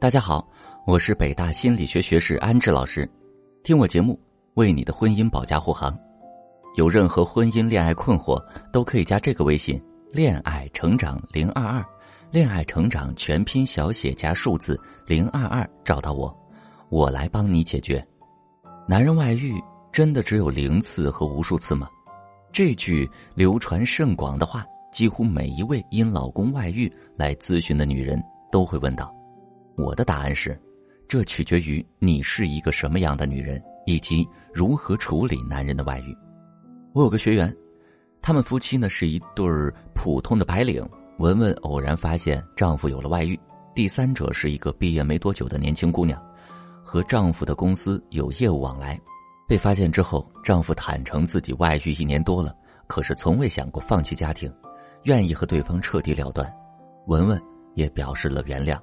大家好，我是北大心理学学士安志老师，听我节目为你的婚姻保驾护航。有任何婚姻恋爱困惑，都可以加这个微信“恋爱成长零二二”，恋爱成长全拼小写加数字零二二找到我，我来帮你解决。男人外遇真的只有零次和无数次吗？这句流传甚广的话，几乎每一位因老公外遇来咨询的女人都会问到。我的答案是，这取决于你是一个什么样的女人，以及如何处理男人的外遇。我有个学员，他们夫妻呢是一对儿普通的白领。文文偶然发现丈夫有了外遇，第三者是一个毕业没多久的年轻姑娘，和丈夫的公司有业务往来。被发现之后，丈夫坦诚自己外遇一年多了，可是从未想过放弃家庭，愿意和对方彻底了断。文文也表示了原谅。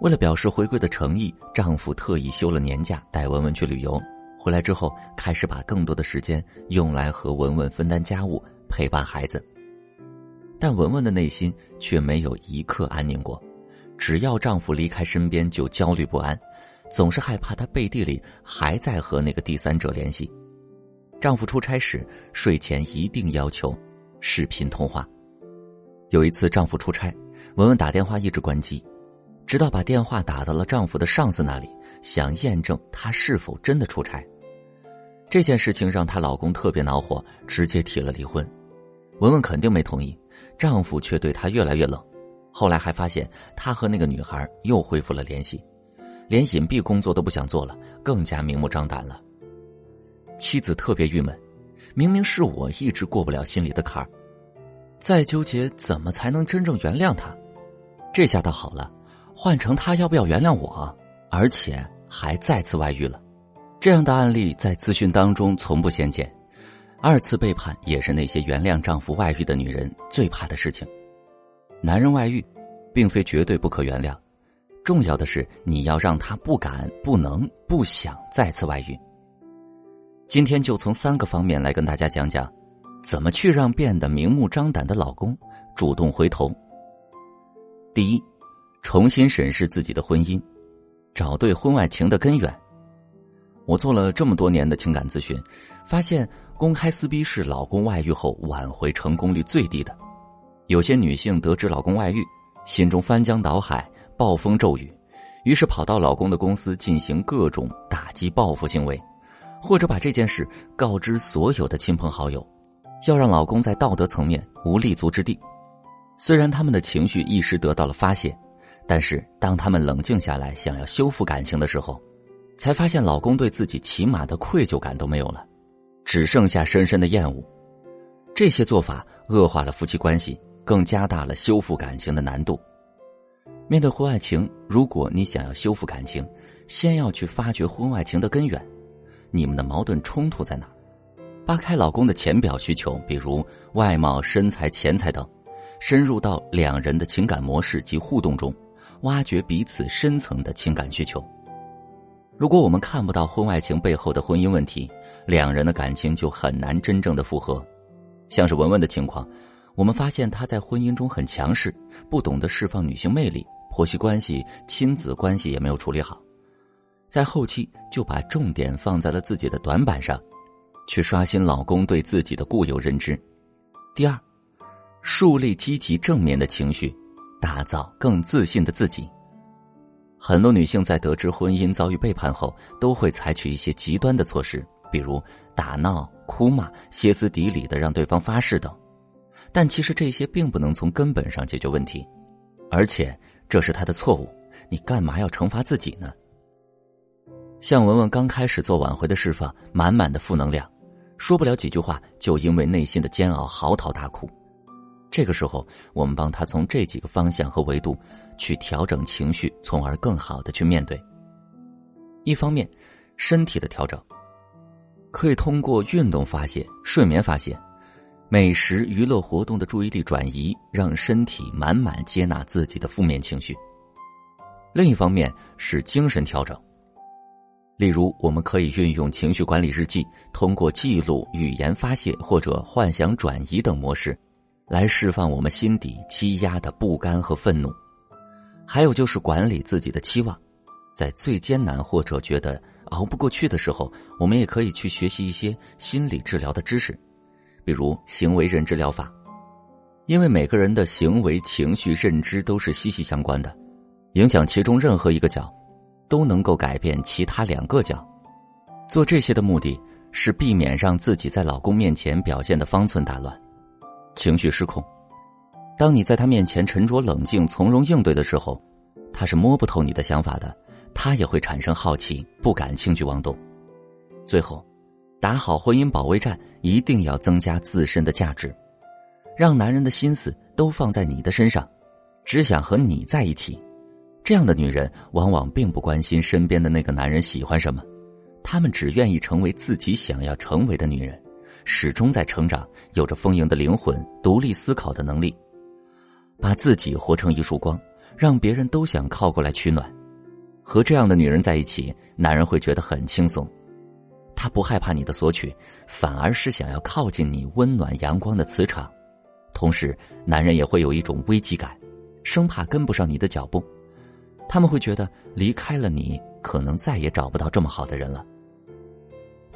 为了表示回归的诚意，丈夫特意休了年假，带文文去旅游。回来之后，开始把更多的时间用来和文文分担家务、陪伴孩子。但文文的内心却没有一刻安宁过，只要丈夫离开身边就焦虑不安，总是害怕他背地里还在和那个第三者联系。丈夫出差时，睡前一定要求视频通话。有一次，丈夫出差，文文打电话一直关机。直到把电话打到了丈夫的上司那里，想验证他是否真的出差。这件事情让她老公特别恼火，直接提了离婚。文文肯定没同意，丈夫却对她越来越冷。后来还发现他和那个女孩又恢复了联系，连隐蔽工作都不想做了，更加明目张胆了。妻子特别郁闷，明明是我一直过不了心里的坎儿，再纠结怎么才能真正原谅他？这下倒好了。换成他要不要原谅我，而且还再次外遇了，这样的案例在咨询当中从不鲜见。二次背叛也是那些原谅丈夫外遇的女人最怕的事情。男人外遇，并非绝对不可原谅，重要的是你要让他不敢、不能、不想再次外遇。今天就从三个方面来跟大家讲讲，怎么去让变得明目张胆的老公主动回头。第一。重新审视自己的婚姻，找对婚外情的根源。我做了这么多年的情感咨询，发现公开撕逼是老公外遇后挽回成功率最低的。有些女性得知老公外遇，心中翻江倒海、暴风骤雨，于是跑到老公的公司进行各种打击报复行为，或者把这件事告知所有的亲朋好友，要让老公在道德层面无立足之地。虽然他们的情绪一时得到了发泄。但是，当他们冷静下来，想要修复感情的时候，才发现老公对自己起码的愧疚感都没有了，只剩下深深的厌恶。这些做法恶化了夫妻关系，更加大了修复感情的难度。面对婚外情，如果你想要修复感情，先要去发掘婚外情的根源，你们的矛盾冲突在哪？扒开老公的浅表需求，比如外貌、身材、钱财等，深入到两人的情感模式及互动中。挖掘彼此深层的情感需求。如果我们看不到婚外情背后的婚姻问题，两人的感情就很难真正的复合。像是文文的情况，我们发现她在婚姻中很强势，不懂得释放女性魅力，婆媳关系、亲子关系也没有处理好，在后期就把重点放在了自己的短板上，去刷新老公对自己的固有认知。第二，树立积极正面的情绪。打造更自信的自己。很多女性在得知婚姻遭遇背叛后，都会采取一些极端的措施，比如打闹、哭骂、歇斯底里的让对方发誓等。但其实这些并不能从根本上解决问题，而且这是他的错误。你干嘛要惩罚自己呢？向文文刚开始做挽回的释放，满满的负能量，说不了几句话，就因为内心的煎熬嚎啕大哭。这个时候，我们帮他从这几个方向和维度去调整情绪，从而更好的去面对。一方面，身体的调整可以通过运动发泄、睡眠发泄、美食、娱乐活动的注意力转移，让身体满满接纳自己的负面情绪。另一方面是精神调整，例如我们可以运用情绪管理日记，通过记录、语言发泄或者幻想转移等模式。来释放我们心底积压的不甘和愤怒，还有就是管理自己的期望，在最艰难或者觉得熬不过去的时候，我们也可以去学习一些心理治疗的知识，比如行为认知疗法。因为每个人的行为、情绪、认知都是息息相关的，影响其中任何一个角，都能够改变其他两个角。做这些的目的是避免让自己在老公面前表现的方寸大乱，情绪失控。当你在他面前沉着冷静、从容应对的时候，他是摸不透你的想法的，他也会产生好奇，不敢轻举妄动。最后，打好婚姻保卫战，一定要增加自身的价值。让男人的心思都放在你的身上，只想和你在一起。这样的女人往往并不关心身边的那个男人喜欢什么，她们只愿意成为自己想要成为的女人，始终在成长，有着丰盈的灵魂、独立思考的能力，把自己活成一束光，让别人都想靠过来取暖。和这样的女人在一起，男人会觉得很轻松，他不害怕你的索取，反而是想要靠近你温暖阳光的磁场。同时，男人也会有一种危机感，生怕跟不上你的脚步。他们会觉得离开了你，可能再也找不到这么好的人了。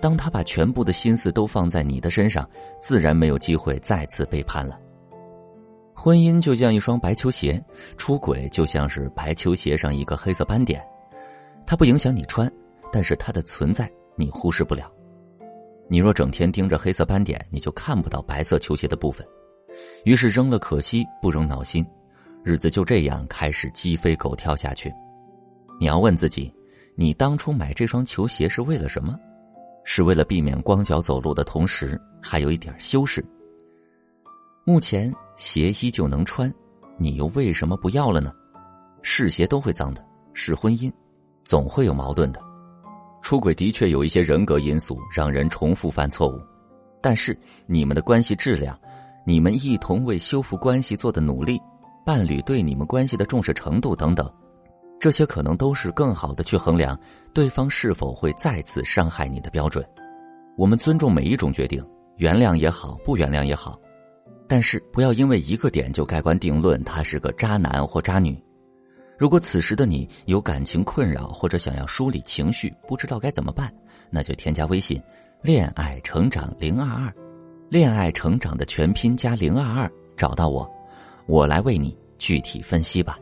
当他把全部的心思都放在你的身上，自然没有机会再次背叛了。婚姻就像一双白球鞋，出轨就像是白球鞋上一个黑色斑点，它不影响你穿，但是它的存在你忽视不了。你若整天盯着黑色斑点，你就看不到白色球鞋的部分。于是扔了可惜，不扔闹心，日子就这样开始鸡飞狗跳下去。你要问自己，你当初买这双球鞋是为了什么？是为了避免光脚走路的同时还有一点修饰。目前鞋依旧能穿，你又为什么不要了呢？试鞋都会脏的，试婚姻，总会有矛盾的。出轨的确有一些人格因素让人重复犯错误，但是你们的关系质量。你们一同为修复关系做的努力，伴侣对你们关系的重视程度等等，这些可能都是更好的去衡量对方是否会再次伤害你的标准。我们尊重每一种决定，原谅也好，不原谅也好，但是不要因为一个点就盖棺定论他是个渣男或渣女。如果此时的你有感情困扰或者想要梳理情绪，不知道该怎么办，那就添加微信“恋爱成长零二二”。恋爱成长的全拼加零二二，找到我，我来为你具体分析吧。